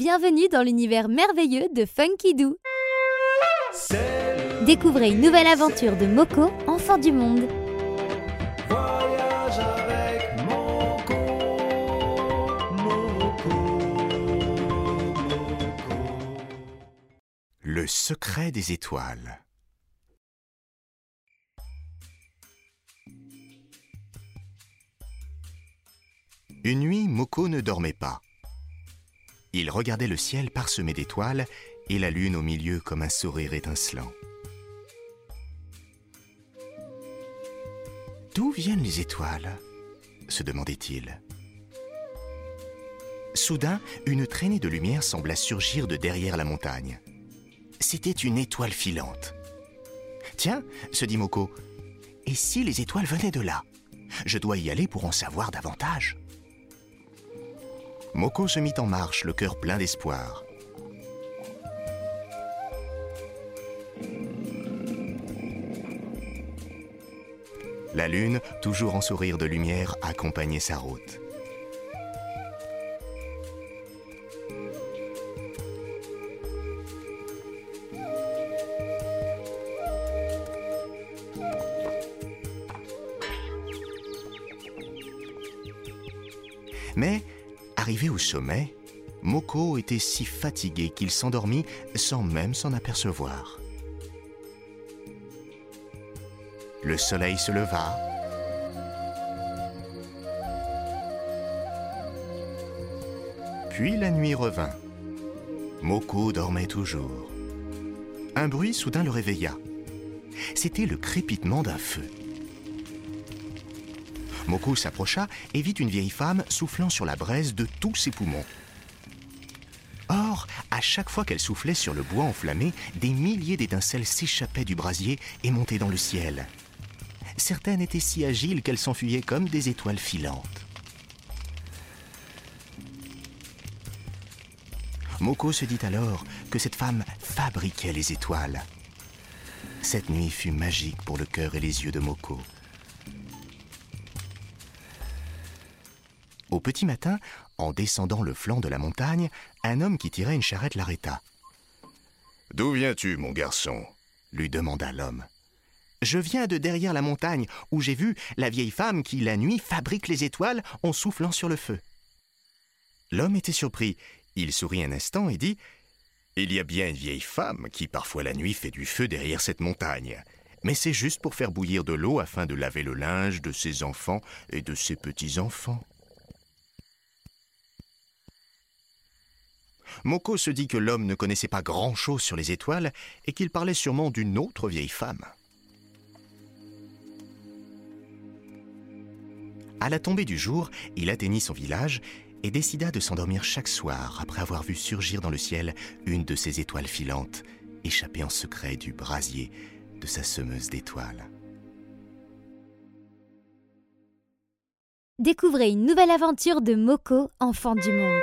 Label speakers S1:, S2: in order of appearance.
S1: Bienvenue dans l'univers merveilleux de Funky Doo. Découvrez une nouvelle aventure de Moko, enfant du monde.
S2: Voyage avec Moko, Moko, Moko.
S3: Le secret des étoiles. Une nuit, Moko ne dormait pas. Il regardait le ciel parsemé d'étoiles et la lune au milieu comme un sourire étincelant. D'où viennent les étoiles? se demandait-il. Soudain, une traînée de lumière sembla surgir de derrière la montagne. C'était une étoile filante. Tiens, se dit Moko, et si les étoiles venaient de là? Je dois y aller pour en savoir davantage. Moko se mit en marche, le cœur plein d'espoir. La lune, toujours en sourire de lumière, accompagnait sa route. Mais, arrivé au sommet, Moko était si fatigué qu'il s'endormit sans même s'en apercevoir. Le soleil se leva. Puis la nuit revint. Moko dormait toujours. Un bruit soudain le réveilla. C'était le crépitement d'un feu. Moko s'approcha et vit une vieille femme soufflant sur la braise de tous ses poumons. Or, à chaque fois qu'elle soufflait sur le bois enflammé, des milliers d'étincelles s'échappaient du brasier et montaient dans le ciel. Certaines étaient si agiles qu'elles s'enfuyaient comme des étoiles filantes. Moko se dit alors que cette femme fabriquait les étoiles. Cette nuit fut magique pour le cœur et les yeux de Moko. Au petit matin, en descendant le flanc de la montagne, un homme qui tirait une charrette l'arrêta. D'où viens-tu, mon garçon? lui demanda l'homme. Je viens de derrière la montagne, où j'ai vu la vieille femme qui, la nuit, fabrique les étoiles en soufflant sur le feu. L'homme était surpris. Il sourit un instant et dit Il y a bien une vieille femme qui, parfois la nuit, fait du feu derrière cette montagne. Mais c'est juste pour faire bouillir de l'eau afin de laver le linge de ses enfants et de ses petits-enfants. Moko se dit que l'homme ne connaissait pas grand-chose sur les étoiles et qu'il parlait sûrement d'une autre vieille femme. À la tombée du jour, il atteignit son village et décida de s'endormir chaque soir après avoir vu surgir dans le ciel une de ces étoiles filantes, échappée en secret du brasier de sa semeuse d'étoiles.
S1: Découvrez une nouvelle aventure de Moko, enfant du monde.